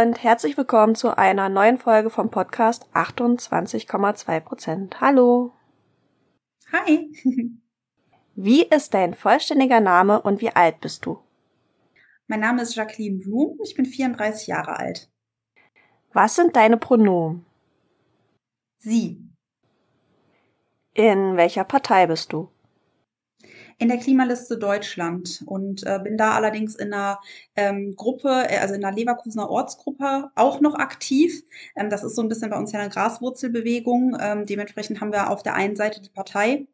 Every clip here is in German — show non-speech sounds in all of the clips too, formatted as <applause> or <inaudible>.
Und herzlich willkommen zu einer neuen Folge vom Podcast 28,2 Prozent. Hallo. Hi. <laughs> Wie ist dein vollständiger Name und wie alt bist du? Mein Name ist Jacqueline Blum, ich bin 34 Jahre alt. Was sind deine Pronomen? Sie. In welcher Partei bist du? In der Klimaliste Deutschland und äh, bin da allerdings in einer ähm, Gruppe, äh, also in einer Leverkusener Ortsgruppe auch noch aktiv. Ähm, das ist so ein bisschen bei uns ja eine Graswurzelbewegung. Ähm, dementsprechend haben wir auf der einen Seite die Partei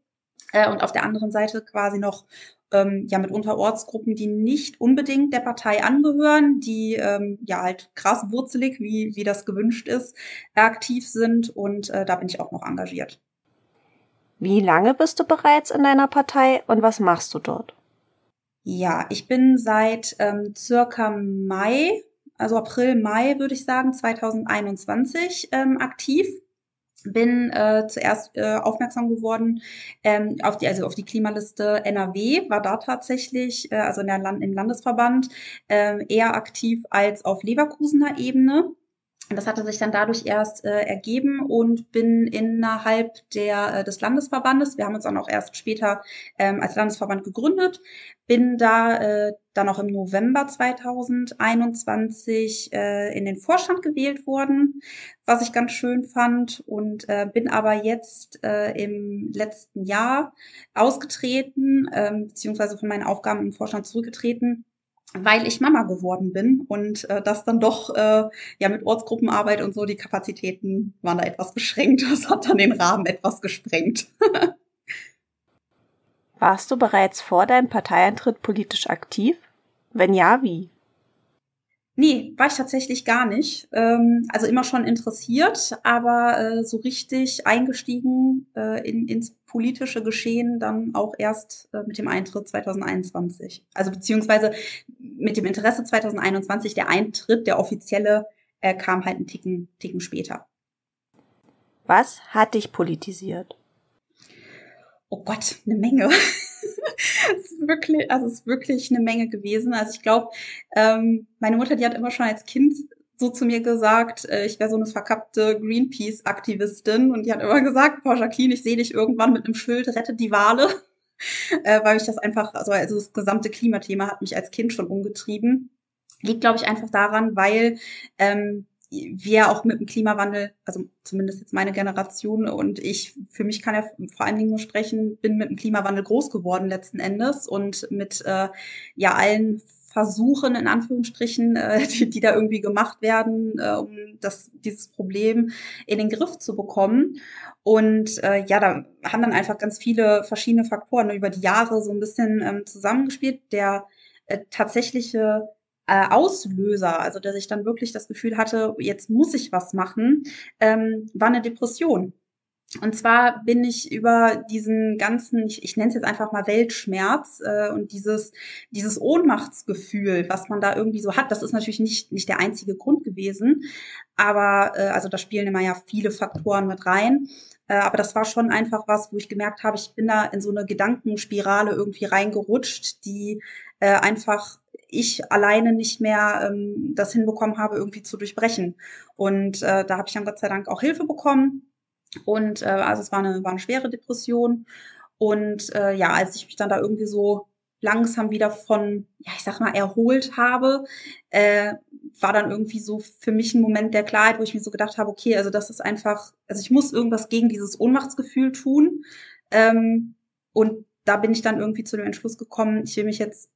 äh, und auf der anderen Seite quasi noch ähm, ja mitunter Ortsgruppen, die nicht unbedingt der Partei angehören, die ähm, ja halt graswurzelig, wie, wie das gewünscht ist, aktiv sind und äh, da bin ich auch noch engagiert. Wie lange bist du bereits in deiner Partei und was machst du dort? Ja, ich bin seit ähm, circa Mai, also April, Mai würde ich sagen, 2021 ähm, aktiv. Bin äh, zuerst äh, aufmerksam geworden ähm, auf die, also auf die Klimaliste NRW, war da tatsächlich, äh, also in der Land, im Landesverband, äh, eher aktiv als auf Leverkusener Ebene das hatte sich dann dadurch erst äh, ergeben und bin innerhalb der, äh, des Landesverbandes, wir haben uns dann auch erst später ähm, als Landesverband gegründet, bin da äh, dann auch im November 2021 äh, in den Vorstand gewählt worden, was ich ganz schön fand und äh, bin aber jetzt äh, im letzten Jahr ausgetreten, äh, beziehungsweise von meinen Aufgaben im Vorstand zurückgetreten weil ich Mama geworden bin und äh, das dann doch äh, ja mit Ortsgruppenarbeit und so die Kapazitäten waren da etwas beschränkt. <laughs> Das hat dann den Rahmen etwas gesprengt. Warst du bereits vor deinem Parteieintritt politisch aktiv? Wenn ja, wie? Nee, war ich tatsächlich gar nicht. Ähm, also immer schon interessiert, aber äh, so richtig eingestiegen äh, in, ins politische Geschehen dann auch erst äh, mit dem Eintritt 2021. Also beziehungsweise mit dem Interesse 2021, der Eintritt, der offizielle, äh, kam halt einen Ticken, Ticken später. Was hat dich politisiert? Oh Gott, eine Menge. <laughs> es ist wirklich, also es ist wirklich eine Menge gewesen. Also ich glaube, ähm, meine Mutter, die hat immer schon als Kind so zu mir gesagt, äh, ich wäre so eine verkappte Greenpeace-Aktivistin und die hat immer gesagt, Frau Jacqueline, ich sehe dich irgendwann mit einem Schild, rettet die Wale, <laughs> äh, weil ich das einfach, also, also das gesamte Klimathema hat mich als Kind schon umgetrieben. Liegt, glaube ich, einfach daran, weil ähm, wir auch mit dem Klimawandel, also zumindest jetzt meine Generation und ich, für mich kann ja vor allen Dingen nur sprechen, bin mit dem Klimawandel groß geworden letzten Endes und mit äh, ja allen Versuchen in Anführungsstrichen, äh, <laughs> die, die da irgendwie gemacht werden, äh, um das, dieses Problem in den Griff zu bekommen. Und äh, ja, da haben dann einfach ganz viele verschiedene Faktoren über die Jahre so ein bisschen ähm, zusammengespielt. Der äh, tatsächliche äh, Auslöser, also dass ich dann wirklich das Gefühl hatte, jetzt muss ich was machen, ähm, war eine Depression. Und zwar bin ich über diesen ganzen, ich, ich nenne es jetzt einfach mal Weltschmerz äh, und dieses, dieses Ohnmachtsgefühl, was man da irgendwie so hat, das ist natürlich nicht, nicht der einzige Grund gewesen, aber äh, also da spielen immer ja viele Faktoren mit rein. Äh, aber das war schon einfach was, wo ich gemerkt habe, ich bin da in so eine Gedankenspirale irgendwie reingerutscht, die äh, einfach ich alleine nicht mehr ähm, das hinbekommen habe, irgendwie zu durchbrechen. Und äh, da habe ich dann Gott sei Dank auch Hilfe bekommen. Und äh, also es war eine, war eine schwere Depression. Und äh, ja, als ich mich dann da irgendwie so langsam wieder von, ja, ich sag mal, erholt habe, äh, war dann irgendwie so für mich ein Moment der Klarheit, wo ich mir so gedacht habe, okay, also das ist einfach, also ich muss irgendwas gegen dieses Ohnmachtsgefühl tun. Ähm, und da bin ich dann irgendwie zu dem Entschluss gekommen, ich will mich jetzt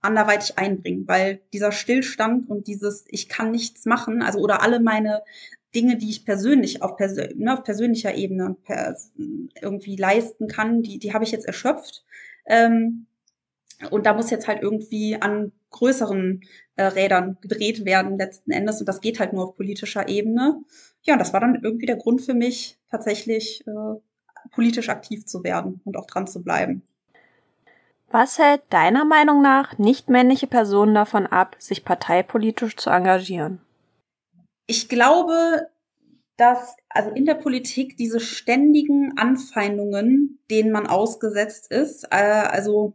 anderweitig einbringen, weil dieser Stillstand und dieses ich kann nichts machen, also oder alle meine Dinge, die ich persönlich auf, Persön ne, auf persönlicher Ebene per irgendwie leisten kann, die, die habe ich jetzt erschöpft. Ähm, und da muss jetzt halt irgendwie an größeren äh, Rädern gedreht werden letzten Endes. Und das geht halt nur auf politischer Ebene. Ja, und das war dann irgendwie der Grund für mich, tatsächlich äh, politisch aktiv zu werden und auch dran zu bleiben. Was hält deiner Meinung nach nicht-männliche Personen davon ab, sich parteipolitisch zu engagieren? Ich glaube, dass also in der Politik diese ständigen Anfeindungen, denen man ausgesetzt ist, äh, also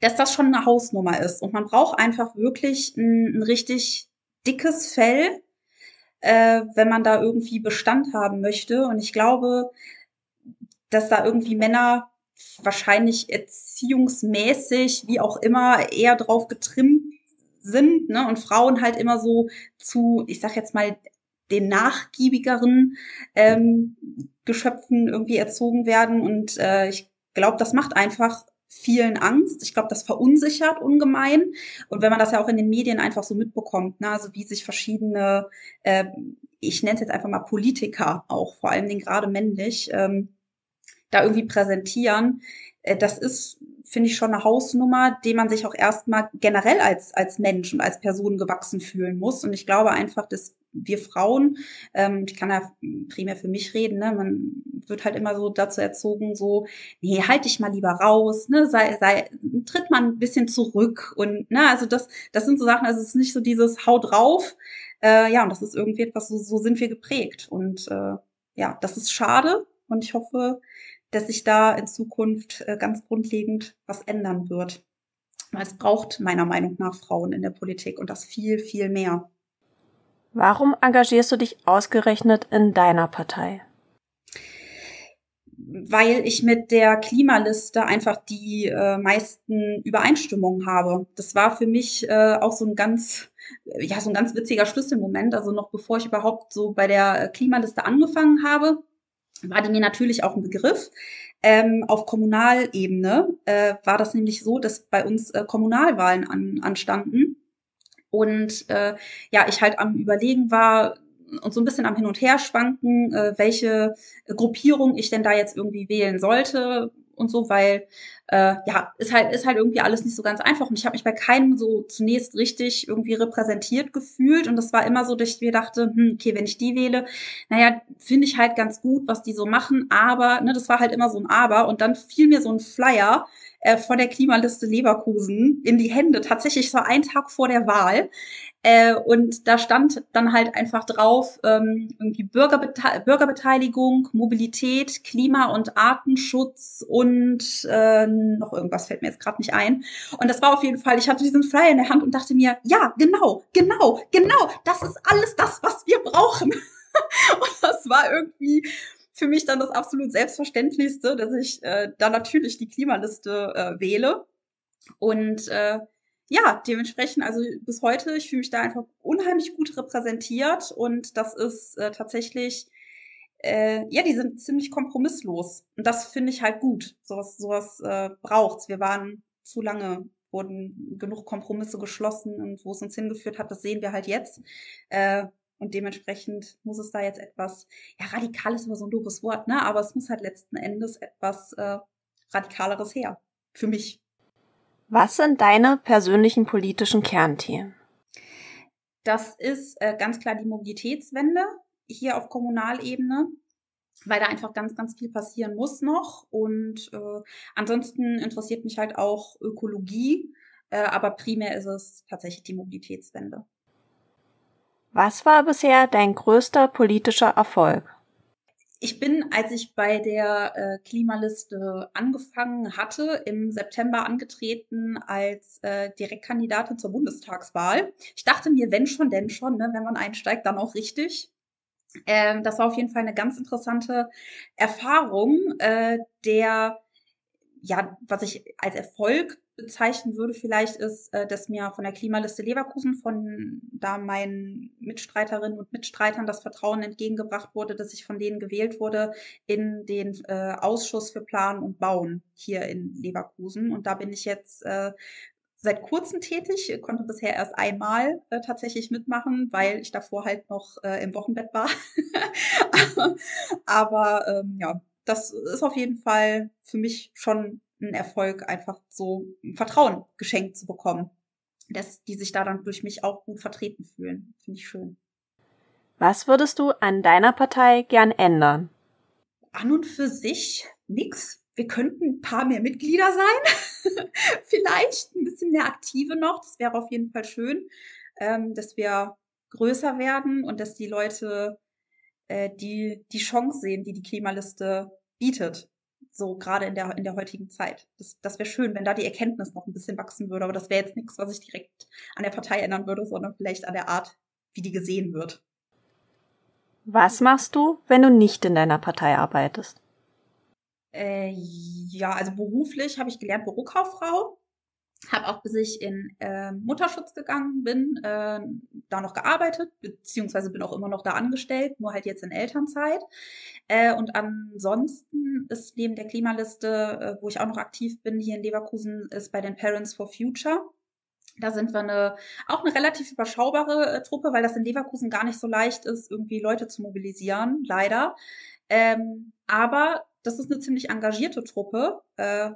dass das schon eine Hausnummer ist und man braucht einfach wirklich ein, ein richtig dickes Fell, äh, wenn man da irgendwie Bestand haben möchte. Und ich glaube, dass da irgendwie Männer wahrscheinlich erziehungsmäßig, wie auch immer, eher drauf getrimmt sind, ne? Und Frauen halt immer so zu, ich sag jetzt mal, den nachgiebigeren ähm, Geschöpfen irgendwie erzogen werden. Und äh, ich glaube, das macht einfach vielen Angst. Ich glaube, das verunsichert ungemein. Und wenn man das ja auch in den Medien einfach so mitbekommt, ne, also wie sich verschiedene, äh, ich nenne es jetzt einfach mal Politiker auch, vor allen Dingen gerade männlich, ähm, da irgendwie präsentieren, äh, das ist, finde ich, schon eine Hausnummer, dem man sich auch erstmal generell als, als Mensch und als Person gewachsen fühlen muss. Und ich glaube einfach, dass wir Frauen, ähm, ich kann ja primär für mich reden, ne, man wird halt immer so dazu erzogen, so, nee, halt dich mal lieber raus, ne, sei, sei, tritt mal ein bisschen zurück und, ne, also das, das sind so Sachen, also es ist nicht so dieses Hau drauf, äh, ja, und das ist irgendwie etwas, so, so sind wir geprägt. Und, äh, ja, das ist schade und ich hoffe, dass sich da in Zukunft äh, ganz grundlegend was ändern wird. Weil es braucht meiner Meinung nach Frauen in der Politik und das viel, viel mehr. Warum engagierst du dich ausgerechnet in deiner Partei? Weil ich mit der Klimaliste einfach die äh, meisten Übereinstimmungen habe. Das war für mich äh, auch so ein ganz, ja, so ein ganz witziger Schlüsselmoment. Also noch bevor ich überhaupt so bei der Klimaliste angefangen habe, war die mir natürlich auch ein Begriff. Ähm, auf Kommunalebene äh, war das nämlich so, dass bei uns äh, Kommunalwahlen an, anstanden und äh, ja, ich halt am Überlegen war und so ein bisschen am Hin und Her schwanken, äh, welche Gruppierung ich denn da jetzt irgendwie wählen sollte und so, weil äh, ja, ist halt, ist halt irgendwie alles nicht so ganz einfach. Und ich habe mich bei keinem so zunächst richtig irgendwie repräsentiert gefühlt. Und das war immer so, dass ich mir dachte, hm, okay, wenn ich die wähle, naja, finde ich halt ganz gut, was die so machen. Aber, ne, das war halt immer so ein Aber. Und dann fiel mir so ein Flyer äh, von der Klimaliste Leverkusen in die Hände, tatsächlich so einen Tag vor der Wahl. Äh, und da stand dann halt einfach drauf, ähm, irgendwie Bürgerbete Bürgerbeteiligung, Mobilität, Klima- und Artenschutz und äh, noch irgendwas fällt mir jetzt gerade nicht ein. Und das war auf jeden Fall, ich hatte diesen Flyer in der Hand und dachte mir, ja, genau, genau, genau, das ist alles das, was wir brauchen. <laughs> und das war irgendwie für mich dann das absolut Selbstverständlichste, dass ich äh, da natürlich die Klimaliste äh, wähle. Und äh, ja, dementsprechend, also bis heute, ich fühle mich da einfach unheimlich gut repräsentiert und das ist äh, tatsächlich, äh, ja, die sind ziemlich kompromisslos. Und das finde ich halt gut. Sowas, sowas äh, braucht's. Wir waren zu lange, wurden genug Kompromisse geschlossen und wo es uns hingeführt hat, das sehen wir halt jetzt. Äh, und dementsprechend muss es da jetzt etwas, ja, radikal ist immer so ein doofes Wort, ne? Aber es muss halt letzten Endes etwas äh, radikaleres her. Für mich. Was sind deine persönlichen politischen Kernthemen? Das ist äh, ganz klar die Mobilitätswende hier auf Kommunalebene, weil da einfach ganz, ganz viel passieren muss noch. Und äh, ansonsten interessiert mich halt auch Ökologie, äh, aber primär ist es tatsächlich die Mobilitätswende. Was war bisher dein größter politischer Erfolg? Ich bin, als ich bei der äh, Klimaliste angefangen hatte, im September angetreten als äh, Direktkandidatin zur Bundestagswahl. Ich dachte mir, wenn schon, denn schon, ne? wenn man einsteigt, dann auch richtig. Ähm, das war auf jeden Fall eine ganz interessante Erfahrung, äh, der ja, was ich als Erfolg bezeichnen würde vielleicht ist, äh, dass mir von der Klimaliste Leverkusen von da meinen Mitstreiterinnen und Mitstreitern das Vertrauen entgegengebracht wurde, dass ich von denen gewählt wurde in den äh, Ausschuss für Planen und Bauen hier in Leverkusen. Und da bin ich jetzt äh, seit kurzem tätig, konnte bisher erst einmal äh, tatsächlich mitmachen, weil ich davor halt noch äh, im Wochenbett war. <laughs> Aber ähm, ja, das ist auf jeden Fall für mich schon ein Erfolg, einfach so Vertrauen geschenkt zu bekommen. Dass die sich da dann durch mich auch gut vertreten fühlen. Finde ich schön. Was würdest du an deiner Partei gern ändern? An und für sich nix. Wir könnten ein paar mehr Mitglieder sein. <laughs> Vielleicht ein bisschen mehr Aktive noch. Das wäre auf jeden Fall schön, ähm, dass wir größer werden und dass die Leute äh, die, die Chance sehen, die die Klimaliste bietet. So gerade in der, in der heutigen Zeit. Das, das wäre schön, wenn da die Erkenntnis noch ein bisschen wachsen würde. Aber das wäre jetzt nichts, was ich direkt an der Partei ändern würde, sondern vielleicht an der Art, wie die gesehen wird. Was machst du, wenn du nicht in deiner Partei arbeitest? Äh, ja, also beruflich habe ich gelernt Bürokauffrau. Habe auch bis ich in äh, Mutterschutz gegangen bin, äh, da noch gearbeitet, beziehungsweise bin auch immer noch da angestellt, nur halt jetzt in Elternzeit. Äh, und ansonsten ist neben der Klimaliste, äh, wo ich auch noch aktiv bin, hier in Leverkusen, ist bei den Parents for Future. Da sind wir eine, auch eine relativ überschaubare äh, Truppe, weil das in Leverkusen gar nicht so leicht ist, irgendwie Leute zu mobilisieren, leider. Ähm, aber das ist eine ziemlich engagierte Truppe. Äh,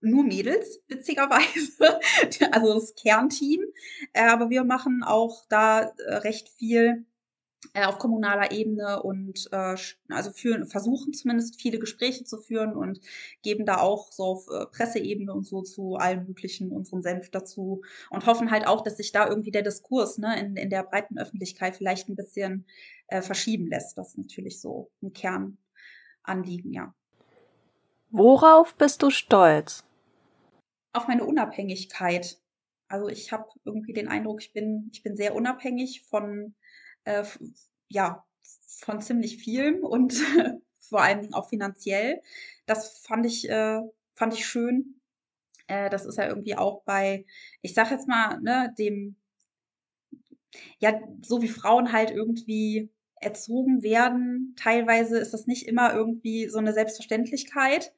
nur Mädels, witzigerweise. <laughs> also das Kernteam. Äh, aber wir machen auch da äh, recht viel äh, auf kommunaler Ebene und äh, also führen, versuchen zumindest viele Gespräche zu führen und geben da auch so auf Presseebene und so zu allen möglichen unseren Senf dazu und hoffen halt auch, dass sich da irgendwie der Diskurs ne, in, in der breiten Öffentlichkeit vielleicht ein bisschen äh, verschieben lässt. Das ist natürlich so ein Kernanliegen, ja. Worauf bist du stolz? Auf meine Unabhängigkeit. Also ich habe irgendwie den Eindruck, ich bin, ich bin sehr unabhängig von, äh, ja, von ziemlich vielem und <laughs> vor allen Dingen auch finanziell. Das fand ich, äh, fand ich schön. Äh, das ist ja irgendwie auch bei, ich sag jetzt mal, ne, dem, ja, so wie Frauen halt irgendwie erzogen werden, teilweise ist das nicht immer irgendwie so eine Selbstverständlichkeit.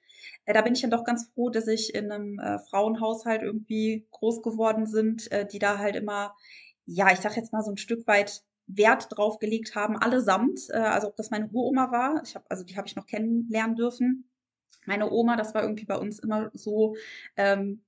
Äh, da bin ich dann doch ganz froh, dass ich in einem äh, Frauenhaushalt irgendwie groß geworden sind, äh, die da halt immer, ja, ich sag jetzt mal so ein Stück weit Wert drauf gelegt haben, allesamt. Äh, also ob das meine Uroma war, ich habe, also die habe ich noch kennenlernen dürfen. Meine Oma, das war irgendwie bei uns immer so ähm,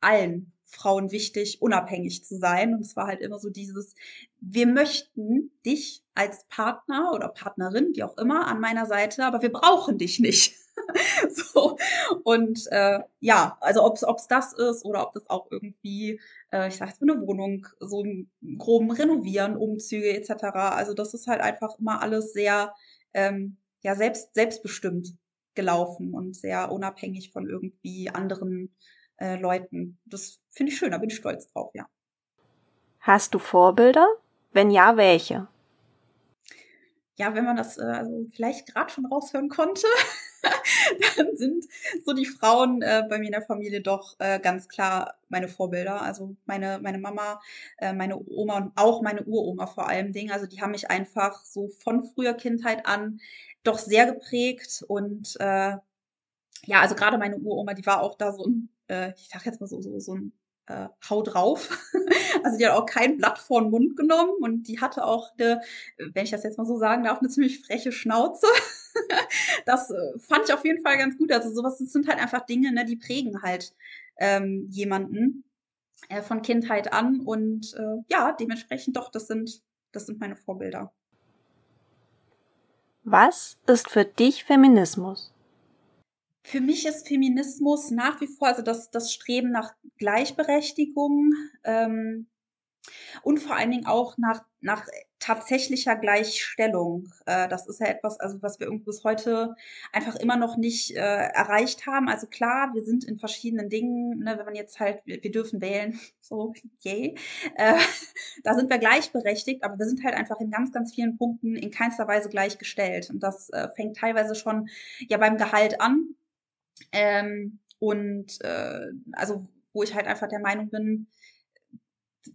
allen Frauen wichtig, unabhängig zu sein. Und es war halt immer so dieses, wir möchten dich als Partner oder Partnerin, wie auch immer, an meiner Seite, aber wir brauchen dich nicht. <laughs> so. Und äh, ja, also ob es das ist oder ob das auch irgendwie, äh, ich sag jetzt mal eine Wohnung, so einen groben Renovieren, Umzüge etc. Also das ist halt einfach immer alles sehr ähm, ja selbst selbstbestimmt gelaufen und sehr unabhängig von irgendwie anderen äh, Leuten. Das finde ich schön, da bin ich stolz drauf, ja. Hast du Vorbilder? Wenn ja, welche? Ja, wenn man das äh, also vielleicht gerade schon raushören konnte, <laughs> dann sind so die Frauen äh, bei mir in der Familie doch äh, ganz klar meine Vorbilder. Also meine, meine Mama, äh, meine Oma und auch meine Uroma vor allem Dingen. Also die haben mich einfach so von früher Kindheit an doch sehr geprägt. Und äh, ja, also gerade meine Uroma, die war auch da so ein, äh, ich sag jetzt mal so, so, so ein äh, hau drauf. <laughs> also die hat auch kein Blatt vor den Mund genommen und die hatte auch eine, wenn ich das jetzt mal so sagen darf, eine ziemlich freche Schnauze. <laughs> das äh, fand ich auf jeden Fall ganz gut. Also sowas das sind halt einfach Dinge, ne, die prägen halt ähm, jemanden äh, von Kindheit an und äh, ja, dementsprechend doch, das sind, das sind meine Vorbilder. Was ist für dich Feminismus? Für mich ist Feminismus nach wie vor also das, das Streben nach Gleichberechtigung ähm, und vor allen Dingen auch nach, nach tatsächlicher Gleichstellung. Äh, das ist ja etwas, also was wir irgendwie bis heute einfach immer noch nicht äh, erreicht haben. Also klar, wir sind in verschiedenen Dingen, ne, wenn man jetzt halt, wir, wir dürfen wählen, <laughs> so, yay, äh, <laughs> da sind wir gleichberechtigt, aber wir sind halt einfach in ganz, ganz vielen Punkten in keinster Weise gleichgestellt. Und das äh, fängt teilweise schon ja beim Gehalt an, ähm, und äh, also, wo ich halt einfach der Meinung bin,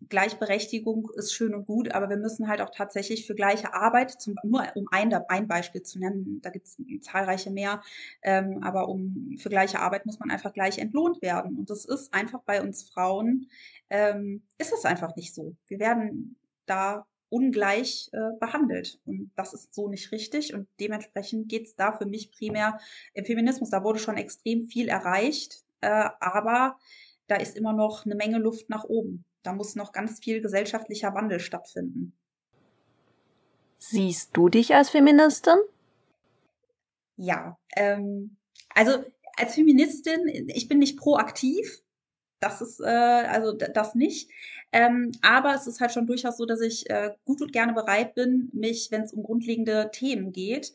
Gleichberechtigung ist schön und gut, aber wir müssen halt auch tatsächlich für gleiche Arbeit, zum, nur um ein, ein Beispiel zu nennen, da gibt es zahlreiche mehr, ähm, aber um für gleiche Arbeit muss man einfach gleich entlohnt werden. Und das ist einfach bei uns Frauen, ähm, ist es einfach nicht so. Wir werden da ungleich äh, behandelt. Und das ist so nicht richtig. Und dementsprechend geht es da für mich primär im Feminismus. Da wurde schon extrem viel erreicht, äh, aber da ist immer noch eine Menge Luft nach oben. Da muss noch ganz viel gesellschaftlicher Wandel stattfinden. Siehst du dich als Feministin? Ja, ähm, also als Feministin, ich bin nicht proaktiv, das ist äh, also das nicht. Ähm, aber es ist halt schon durchaus so, dass ich äh, gut und gerne bereit bin, mich, wenn es um grundlegende Themen geht,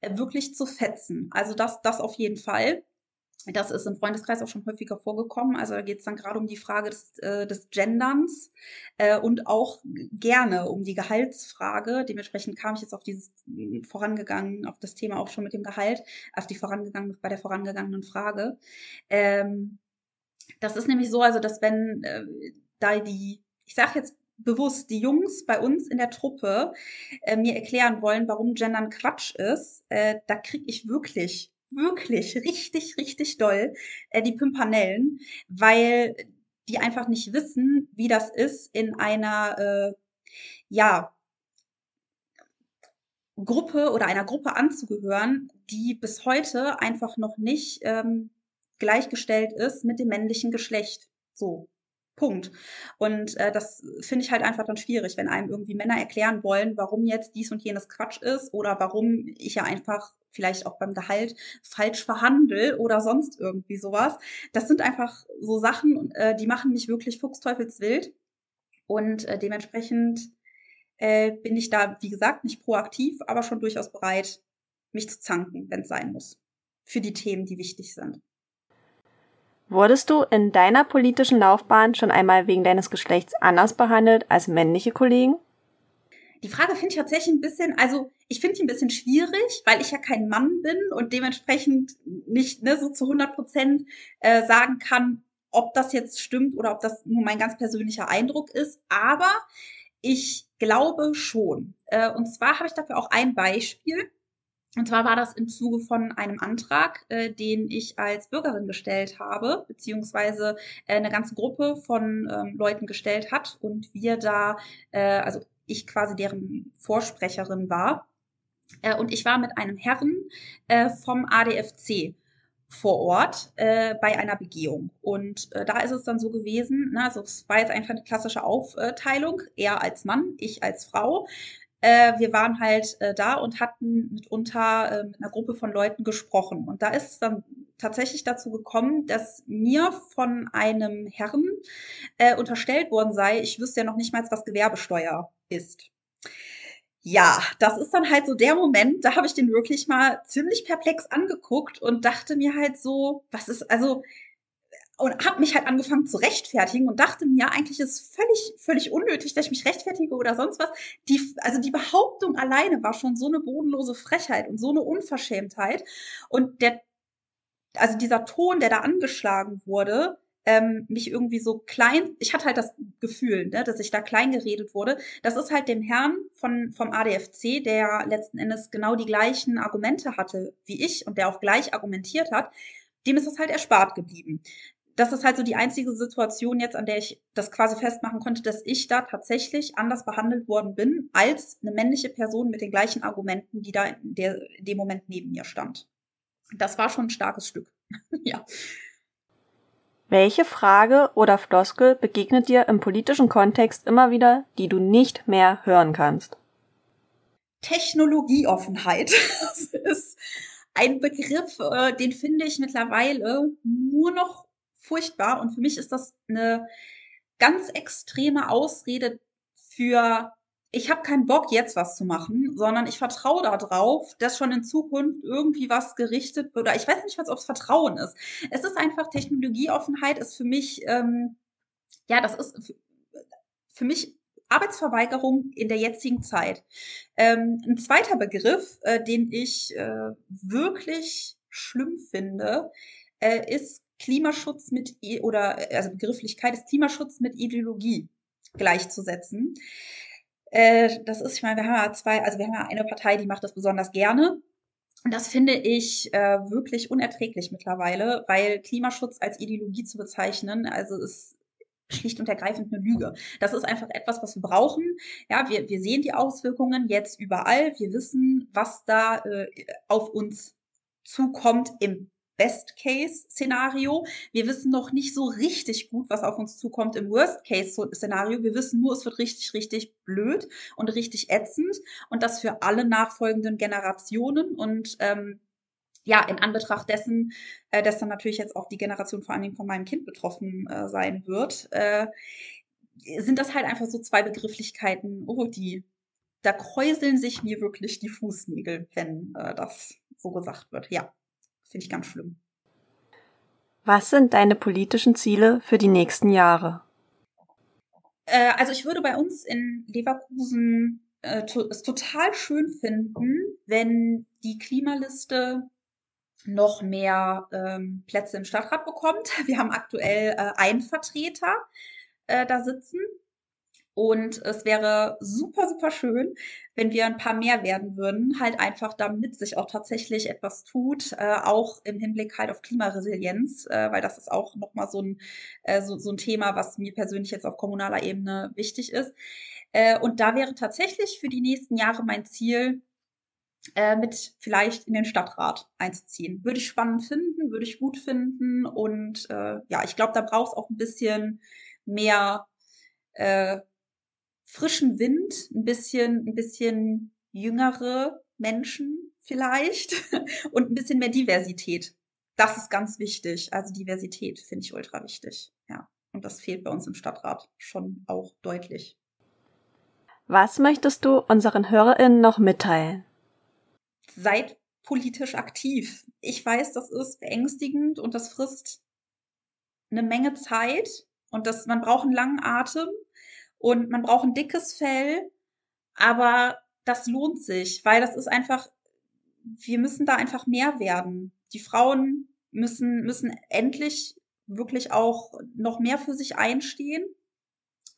äh, wirklich zu fetzen. Also das, das auf jeden Fall. Das ist im Freundeskreis auch schon häufiger vorgekommen. Also da geht es dann gerade um die Frage des, äh, des Genderns äh, und auch gerne um die Gehaltsfrage. Dementsprechend kam ich jetzt auf dieses mm, vorangegangen, auf das Thema auch schon mit dem Gehalt, auf die vorangegangene, bei der vorangegangenen Frage. Ähm, das ist nämlich so, also dass wenn äh, da die, ich sage jetzt bewusst, die Jungs bei uns in der Truppe äh, mir erklären wollen, warum Gendern Quatsch ist, äh, da krieg ich wirklich wirklich richtig, richtig doll, äh, die Pimpanellen, weil die einfach nicht wissen, wie das ist, in einer, äh, ja, Gruppe oder einer Gruppe anzugehören, die bis heute einfach noch nicht ähm, gleichgestellt ist mit dem männlichen Geschlecht. So. Punkt. Und äh, das finde ich halt einfach dann schwierig, wenn einem irgendwie Männer erklären wollen, warum jetzt dies und jenes Quatsch ist oder warum ich ja einfach vielleicht auch beim Gehalt falsch verhandel oder sonst irgendwie sowas. Das sind einfach so Sachen, äh, die machen mich wirklich fuchsteufelswild. Und äh, dementsprechend äh, bin ich da, wie gesagt, nicht proaktiv, aber schon durchaus bereit, mich zu zanken, wenn es sein muss. Für die Themen, die wichtig sind. Wurdest du in deiner politischen Laufbahn schon einmal wegen deines Geschlechts anders behandelt als männliche Kollegen? Die Frage finde ich tatsächlich ein bisschen, also ich finde die ein bisschen schwierig, weil ich ja kein Mann bin und dementsprechend nicht ne, so zu 100 Prozent äh, sagen kann, ob das jetzt stimmt oder ob das nur mein ganz persönlicher Eindruck ist. Aber ich glaube schon. Äh, und zwar habe ich dafür auch ein Beispiel. Und zwar war das im Zuge von einem Antrag, äh, den ich als Bürgerin gestellt habe, beziehungsweise äh, eine ganze Gruppe von ähm, Leuten gestellt hat und wir da, äh, also ich quasi deren Vorsprecherin war. Äh, und ich war mit einem Herren äh, vom ADFC vor Ort äh, bei einer Begehung. Und äh, da ist es dann so gewesen, ne, also es war jetzt einfach eine klassische Aufteilung, er als Mann, ich als Frau. Äh, wir waren halt äh, da und hatten mitunter äh, mit einer Gruppe von Leuten gesprochen. Und da ist es dann tatsächlich dazu gekommen, dass mir von einem Herrn äh, unterstellt worden sei, ich wüsste ja noch nicht mal, was Gewerbesteuer ist. Ja, das ist dann halt so der Moment, da habe ich den wirklich mal ziemlich perplex angeguckt und dachte mir halt so, was ist, also, und habe mich halt angefangen zu rechtfertigen und dachte mir, eigentlich ist völlig, völlig unnötig, dass ich mich rechtfertige oder sonst was. Die, also die Behauptung alleine war schon so eine bodenlose Frechheit und so eine Unverschämtheit. Und der, also dieser Ton, der da angeschlagen wurde, ähm, mich irgendwie so klein, ich hatte halt das Gefühl, ne, dass ich da klein geredet wurde. Das ist halt dem Herrn von, vom ADFC, der letzten Endes genau die gleichen Argumente hatte wie ich und der auch gleich argumentiert hat, dem ist das halt erspart geblieben. Das ist halt so die einzige Situation jetzt, an der ich das quasi festmachen konnte, dass ich da tatsächlich anders behandelt worden bin als eine männliche Person mit den gleichen Argumenten, die da in, der, in dem Moment neben mir stand. Das war schon ein starkes Stück. <laughs> ja. Welche Frage oder Floskel begegnet dir im politischen Kontext immer wieder, die du nicht mehr hören kannst? Technologieoffenheit. <laughs> Das ist ein Begriff, äh, den finde ich mittlerweile nur noch furchtbar. Und für mich ist das eine ganz extreme Ausrede für ich habe keinen Bock, jetzt was zu machen, sondern ich vertraue darauf, dass schon in Zukunft irgendwie was gerichtet wird. Oder ich weiß nicht, was ob es Vertrauen ist. Es ist einfach Technologieoffenheit ist für mich, ähm, ja, das ist für mich Arbeitsverweigerung in der jetzigen Zeit. Ähm, ein zweiter Begriff, äh, den ich äh, wirklich schlimm finde, äh, ist Klimaschutz mit oder also Begrifflichkeit ist Klimaschutz mit Ideologie gleichzusetzen. Äh, das ist, ich meine, wir haben ja zwei, also wir haben ja eine Partei, die macht das besonders gerne. Und das finde ich äh, wirklich unerträglich mittlerweile, weil Klimaschutz als Ideologie zu bezeichnen, also ist schlicht und ergreifend eine Lüge. Das ist einfach etwas, was wir brauchen. Ja, wir, wir sehen die Auswirkungen jetzt überall. Wir wissen, was da äh, auf uns zukommt im Best-Case-Szenario. Wir wissen noch nicht so richtig gut, was auf uns zukommt im Worst-Case-Szenario. Wir wissen nur, es wird richtig, richtig blöd und richtig ätzend und das für alle nachfolgenden Generationen und ähm, ja, in Anbetracht dessen, äh, dass dann natürlich jetzt auch die Generation vor allen Dingen von meinem Kind betroffen äh, sein wird, äh, sind das halt einfach so zwei Begrifflichkeiten, oh, die, da kräuseln sich mir wirklich die Fußnägel, wenn äh, das so gesagt wird. Ja. Finde ich ganz schlimm. Was sind deine politischen Ziele für die nächsten Jahre? Äh, also ich würde bei uns in Leverkusen äh, to es total schön finden, wenn die Klimaliste noch mehr ähm, Plätze im Stadtrat bekommt. <laughs> Wir haben aktuell äh, einen Vertreter äh, da sitzen. Und es wäre super, super schön, wenn wir ein paar mehr werden würden, halt einfach damit sich auch tatsächlich etwas tut, äh, auch im Hinblick halt auf Klimaresilienz, äh, weil das ist auch nochmal so ein, äh, so, so ein Thema, was mir persönlich jetzt auf kommunaler Ebene wichtig ist. Äh, und da wäre tatsächlich für die nächsten Jahre mein Ziel, äh, mit vielleicht in den Stadtrat einzuziehen. Würde ich spannend finden, würde ich gut finden. Und äh, ja, ich glaube, da braucht es auch ein bisschen mehr äh, frischen Wind, ein bisschen, ein bisschen jüngere Menschen vielleicht <laughs> und ein bisschen mehr Diversität. Das ist ganz wichtig. Also Diversität finde ich ultra wichtig. Ja. Und das fehlt bei uns im Stadtrat schon auch deutlich. Was möchtest du unseren HörerInnen noch mitteilen? Seid politisch aktiv. Ich weiß, das ist beängstigend und das frisst eine Menge Zeit und das, man braucht einen langen Atem und man braucht ein dickes Fell, aber das lohnt sich, weil das ist einfach, wir müssen da einfach mehr werden. Die Frauen müssen, müssen endlich wirklich auch noch mehr für sich einstehen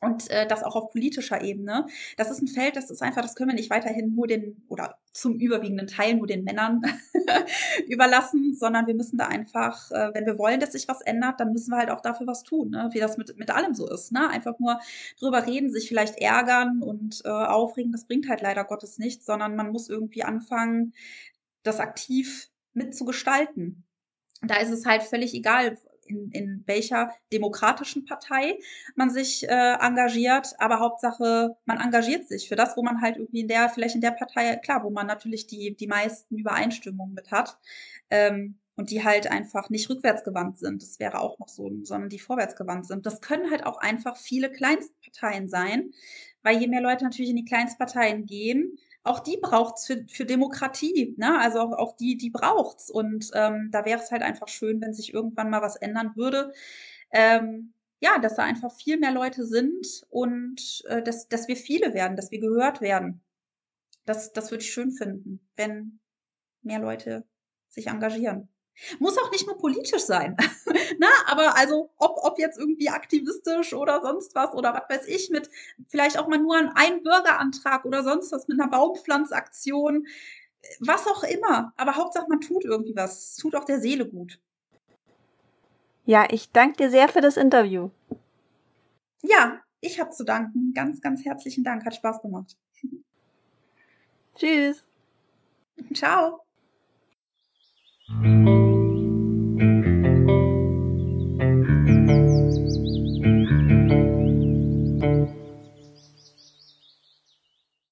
und äh, das auch auf politischer Ebene. Das ist ein Feld, das ist einfach, das können wir nicht weiterhin nur den oder zum überwiegenden Teil nur den Männern <laughs> überlassen, sondern wir müssen da einfach, äh, wenn wir wollen, dass sich was ändert, dann müssen wir halt auch dafür was tun, ne? wie das mit, mit allem so ist. Ne? Einfach nur drüber reden, sich vielleicht ärgern und äh, aufregen, das bringt halt leider Gottes nichts, sondern man muss irgendwie anfangen, das aktiv mitzugestalten. Da ist es halt völlig egal, in, in welcher demokratischen Partei man sich äh, engagiert, aber Hauptsache, man engagiert sich für das, wo man halt irgendwie in der, vielleicht in der Partei, klar, wo man natürlich die, die meisten Übereinstimmungen mit hat. Ähm, und die halt einfach nicht rückwärtsgewandt sind. Das wäre auch noch so, sondern die vorwärtsgewandt sind. Das können halt auch einfach viele Kleinstparteien sein, weil je mehr Leute natürlich in die Kleinstparteien gehen, auch die braucht's für, für Demokratie, ne? Also auch, auch die, die braucht's. Und ähm, da wäre es halt einfach schön, wenn sich irgendwann mal was ändern würde. Ähm, ja, dass da einfach viel mehr Leute sind und äh, dass, dass wir viele werden, dass wir gehört werden. Das, das würde ich schön finden, wenn mehr Leute sich engagieren. Muss auch nicht nur politisch sein. <laughs> Na, aber also, ob, ob jetzt irgendwie aktivistisch oder sonst was oder was weiß ich, mit vielleicht auch mal nur ein Bürgerantrag oder sonst was mit einer Baumpflanzaktion, was auch immer. Aber Hauptsache, man tut irgendwie was. tut auch der Seele gut. Ja, ich danke dir sehr für das Interview. Ja, ich habe zu danken. Ganz, ganz herzlichen Dank. Hat Spaß gemacht. Tschüss. Ciao.